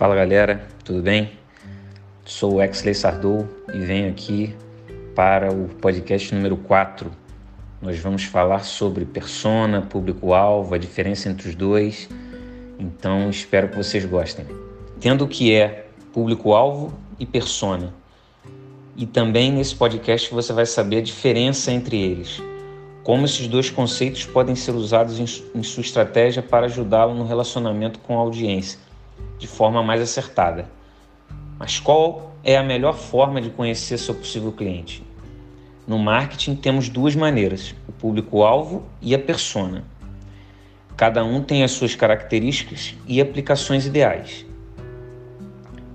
Fala galera, tudo bem? Sou o Exley Sardou e venho aqui para o podcast número 4. Nós vamos falar sobre persona, público-alvo, a diferença entre os dois. Então espero que vocês gostem. Tendo o que é público-alvo e persona. E também nesse podcast você vai saber a diferença entre eles. Como esses dois conceitos podem ser usados em sua estratégia para ajudá-lo no relacionamento com a audiência de forma mais acertada. Mas qual é a melhor forma de conhecer seu possível cliente? No marketing temos duas maneiras: o público-alvo e a persona. Cada um tem as suas características e aplicações ideais.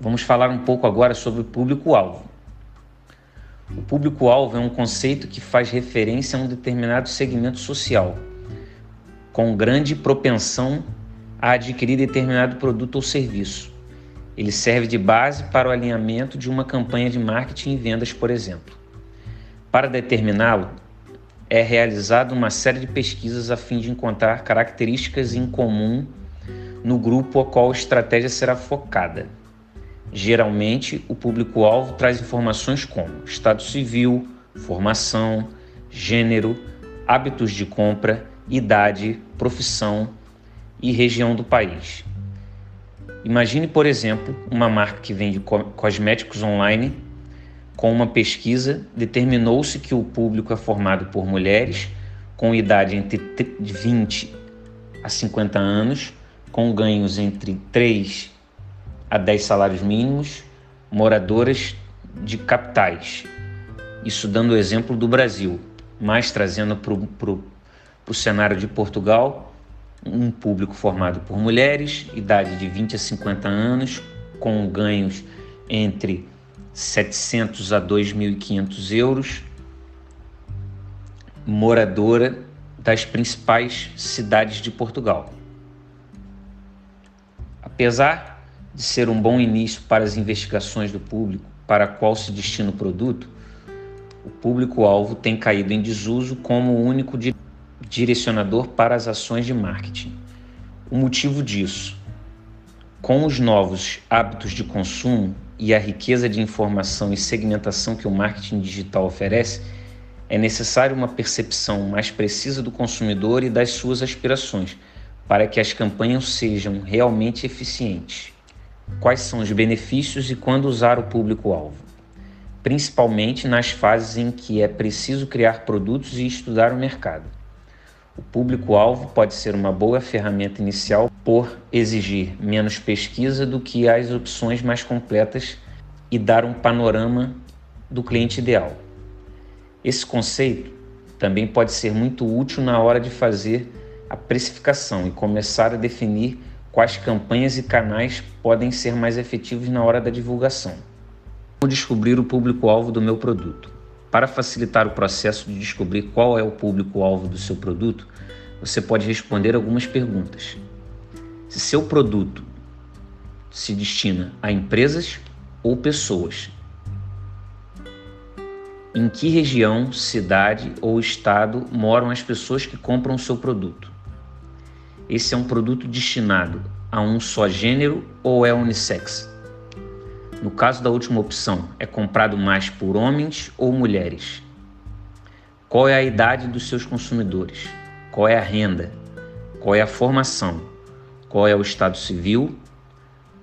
Vamos falar um pouco agora sobre o público-alvo. O público-alvo é um conceito que faz referência a um determinado segmento social, com grande propensão a adquirir determinado produto ou serviço. Ele serve de base para o alinhamento de uma campanha de marketing e vendas, por exemplo. Para determiná-lo, é realizada uma série de pesquisas a fim de encontrar características em comum no grupo ao qual a estratégia será focada. Geralmente, o público-alvo traz informações como estado civil, formação, gênero, hábitos de compra, idade, profissão, e região do país. Imagine, por exemplo, uma marca que vende cosméticos online. Com uma pesquisa, determinou-se que o público é formado por mulheres com idade entre 20 a 50 anos, com ganhos entre 3 a 10 salários mínimos, moradoras de capitais. Isso dando o exemplo do Brasil, mas trazendo para o cenário de Portugal, um público formado por mulheres, idade de 20 a 50 anos, com ganhos entre 700 a 2.500 euros, moradora das principais cidades de Portugal. Apesar de ser um bom início para as investigações do público para qual se destina o produto, o público-alvo tem caído em desuso como único de direcionador para as ações de marketing. O motivo disso, com os novos hábitos de consumo e a riqueza de informação e segmentação que o marketing digital oferece, é necessário uma percepção mais precisa do consumidor e das suas aspirações para que as campanhas sejam realmente eficientes. Quais são os benefícios e quando usar o público-alvo? Principalmente nas fases em que é preciso criar produtos e estudar o mercado. O público-alvo pode ser uma boa ferramenta inicial por exigir menos pesquisa do que as opções mais completas e dar um panorama do cliente ideal. Esse conceito também pode ser muito útil na hora de fazer a precificação e começar a definir quais campanhas e canais podem ser mais efetivos na hora da divulgação. Como descobrir o público-alvo do meu produto? Para facilitar o processo de descobrir qual é o público-alvo do seu produto, você pode responder algumas perguntas. Se seu produto se destina a empresas ou pessoas, em que região, cidade ou estado moram as pessoas que compram o seu produto? Esse é um produto destinado a um só gênero ou é unissex? No caso da última opção, é comprado mais por homens ou mulheres? Qual é a idade dos seus consumidores? Qual é a renda? Qual é a formação? Qual é o estado civil?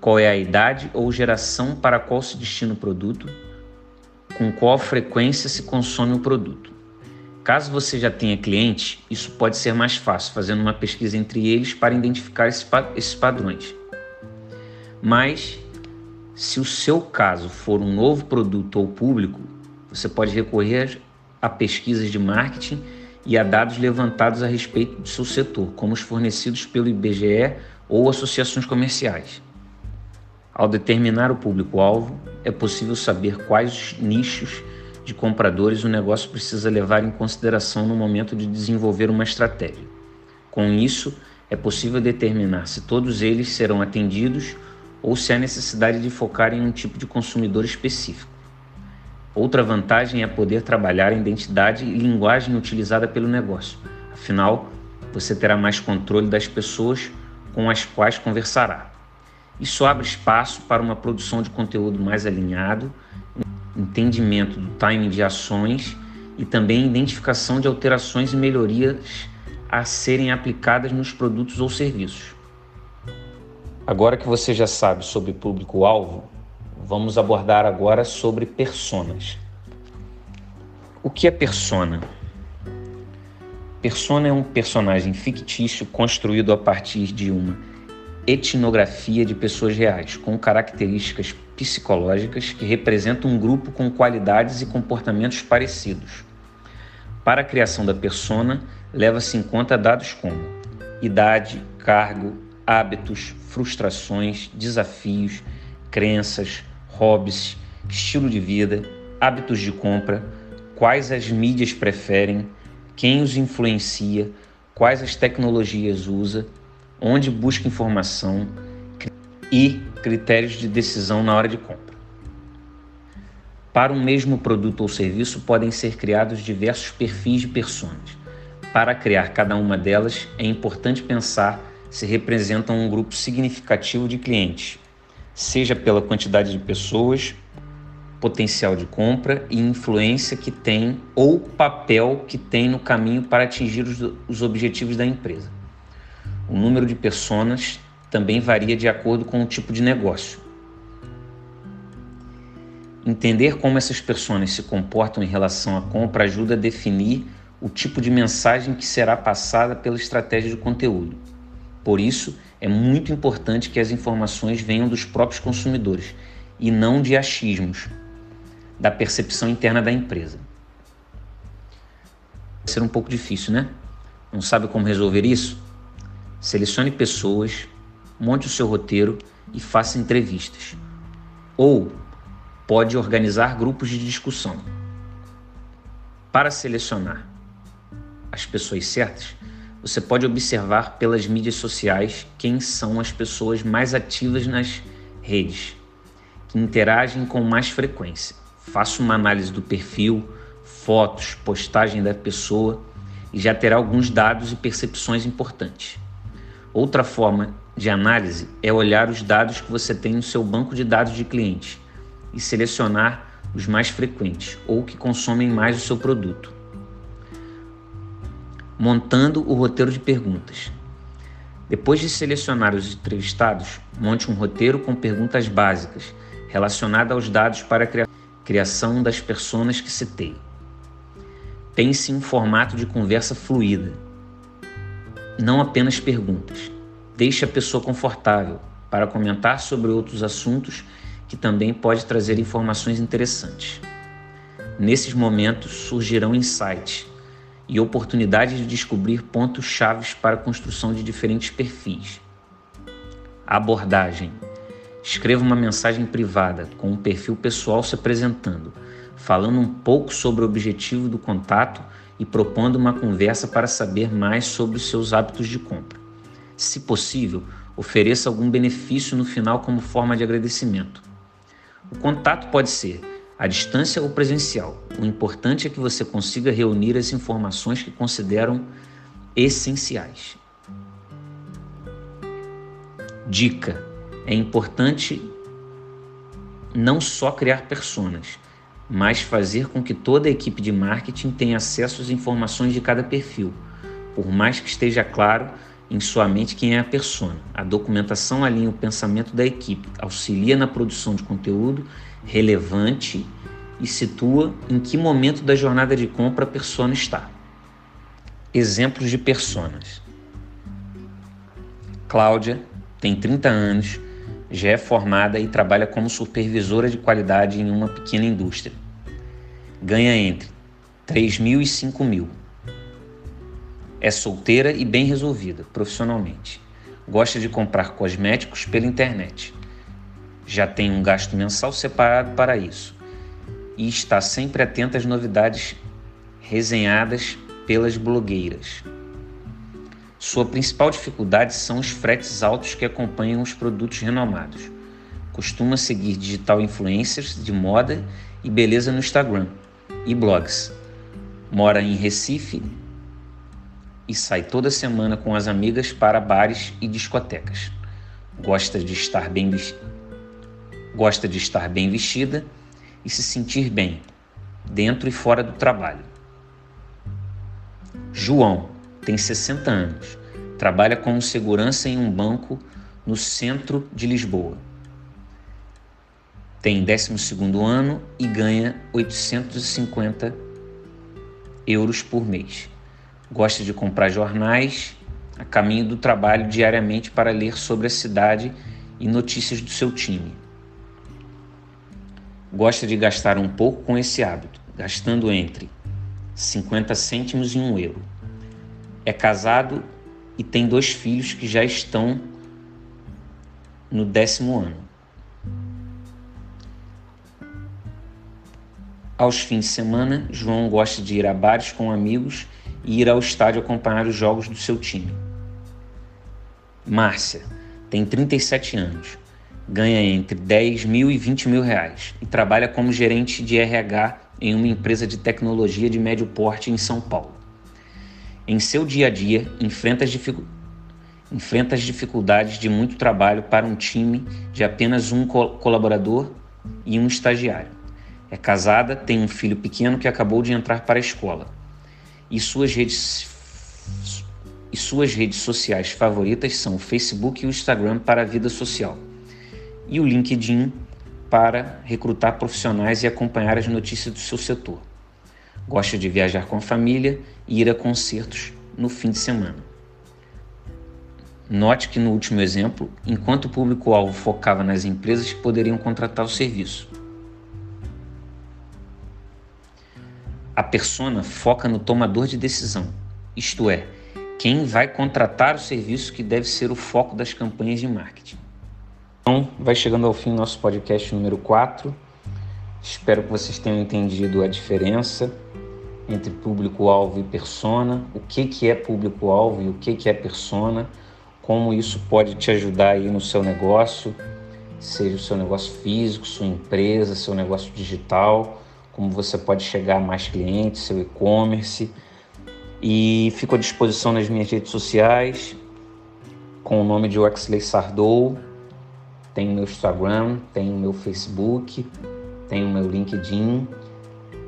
Qual é a idade ou geração para qual se destina o produto? Com qual frequência se consome o produto? Caso você já tenha cliente, isso pode ser mais fácil, fazendo uma pesquisa entre eles para identificar esses padrões. Mas se o seu caso for um novo produto ou público, você pode recorrer a pesquisas de marketing e a dados levantados a respeito do seu setor, como os fornecidos pelo IBGE ou associações comerciais. Ao determinar o público-alvo, é possível saber quais nichos de compradores o negócio precisa levar em consideração no momento de desenvolver uma estratégia. Com isso, é possível determinar se todos eles serão atendidos ou se há necessidade de focar em um tipo de consumidor específico. Outra vantagem é poder trabalhar a identidade e linguagem utilizada pelo negócio. Afinal, você terá mais controle das pessoas com as quais conversará. Isso abre espaço para uma produção de conteúdo mais alinhado, entendimento do timing de ações e também identificação de alterações e melhorias a serem aplicadas nos produtos ou serviços. Agora que você já sabe sobre público-alvo, vamos abordar agora sobre personas. O que é persona? Persona é um personagem fictício construído a partir de uma etnografia de pessoas reais, com características psicológicas que representam um grupo com qualidades e comportamentos parecidos. Para a criação da persona, leva-se em conta dados como idade, cargo, hábitos, frustrações, desafios, crenças, hobbies, estilo de vida, hábitos de compra, quais as mídias preferem, quem os influencia, quais as tecnologias usa, onde busca informação e critérios de decisão na hora de compra. Para um mesmo produto ou serviço podem ser criados diversos perfis de personas. Para criar cada uma delas, é importante pensar se representam um grupo significativo de clientes, seja pela quantidade de pessoas, potencial de compra e influência que tem ou papel que tem no caminho para atingir os, os objetivos da empresa. O número de pessoas também varia de acordo com o tipo de negócio. Entender como essas pessoas se comportam em relação à compra ajuda a definir o tipo de mensagem que será passada pela estratégia de conteúdo. Por isso, é muito importante que as informações venham dos próprios consumidores e não de achismos da percepção interna da empresa. Vai ser um pouco difícil, né? Não sabe como resolver isso? Selecione pessoas, monte o seu roteiro e faça entrevistas. Ou pode organizar grupos de discussão. Para selecionar as pessoas certas, você pode observar pelas mídias sociais quem são as pessoas mais ativas nas redes, que interagem com mais frequência. Faça uma análise do perfil, fotos, postagem da pessoa e já terá alguns dados e percepções importantes. Outra forma de análise é olhar os dados que você tem no seu banco de dados de clientes e selecionar os mais frequentes ou que consomem mais o seu produto montando o roteiro de perguntas. Depois de selecionar os entrevistados, monte um roteiro com perguntas básicas relacionadas aos dados para a criação das pessoas que citei. Pense em um formato de conversa fluida, não apenas perguntas. Deixe a pessoa confortável para comentar sobre outros assuntos que também pode trazer informações interessantes. Nesses momentos surgirão insights e oportunidade de descobrir pontos chaves para a construção de diferentes perfis. abordagem. Escreva uma mensagem privada com um perfil pessoal se apresentando, falando um pouco sobre o objetivo do contato e propondo uma conversa para saber mais sobre os seus hábitos de compra. Se possível, ofereça algum benefício no final como forma de agradecimento. O contato pode ser à distância ou presencial. O importante é que você consiga reunir as informações que consideram essenciais. Dica: é importante não só criar personas, mas fazer com que toda a equipe de marketing tenha acesso às informações de cada perfil, por mais que esteja claro em sua mente quem é a persona. A documentação alinha o pensamento da equipe, auxilia na produção de conteúdo relevante e situa em que momento da jornada de compra a persona está. Exemplos de personas. Cláudia tem 30 anos, já é formada e trabalha como supervisora de qualidade em uma pequena indústria. Ganha entre 3 mil e 5 mil. É solteira e bem resolvida profissionalmente. Gosta de comprar cosméticos pela internet já tem um gasto mensal separado para isso e está sempre atento às novidades resenhadas pelas blogueiras. Sua principal dificuldade são os fretes altos que acompanham os produtos renomados. Costuma seguir digital influencers de moda e beleza no Instagram e blogs. Mora em Recife e sai toda semana com as amigas para bares e discotecas. gosta de estar bem gosta de estar bem vestida e se sentir bem, dentro e fora do trabalho. João tem 60 anos, trabalha como segurança em um banco no centro de Lisboa. Tem 12 ano e ganha 850 euros por mês. Gosta de comprar jornais a caminho do trabalho diariamente para ler sobre a cidade e notícias do seu time. Gosta de gastar um pouco com esse hábito, gastando entre 50 cêntimos e 1 euro. É casado e tem dois filhos que já estão no décimo ano. Aos fins de semana, João gosta de ir a bares com amigos e ir ao estádio acompanhar os jogos do seu time. Márcia tem 37 anos, ganha entre 10 mil e 20 mil reais e trabalha como gerente de RH em uma empresa de tecnologia de médio porte em São Paulo. Em seu dia a dia, enfrenta as, dificu... enfrenta as dificuldades de muito trabalho para um time de apenas um colaborador e um estagiário. É casada, tem um filho pequeno que acabou de entrar para a escola. E suas redes e suas redes sociais favoritas são o Facebook e o Instagram para a vida social, e o LinkedIn para recrutar profissionais e acompanhar as notícias do seu setor. Gosta de viajar com a família e ir a concertos no fim de semana. Note que no último exemplo, enquanto o público-alvo focava nas empresas que poderiam contratar o serviço, a persona foca no tomador de decisão, isto é, quem vai contratar o serviço que deve ser o foco das campanhas de marketing. Então, vai chegando ao fim nosso podcast número 4. Espero que vocês tenham entendido a diferença entre público-alvo e persona, o que, que é público-alvo e o que, que é persona, como isso pode te ajudar aí no seu negócio, seja o seu negócio físico, sua empresa, seu negócio digital, como você pode chegar a mais clientes, seu e-commerce e fico à disposição nas minhas redes sociais com o nome de Wexley Sardou. Tem meu Instagram, tem meu Facebook, tem o meu LinkedIn.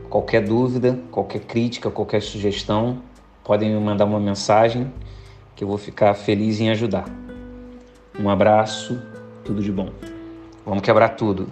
Qualquer dúvida, qualquer crítica, qualquer sugestão, podem me mandar uma mensagem que eu vou ficar feliz em ajudar. Um abraço, tudo de bom. Vamos quebrar tudo.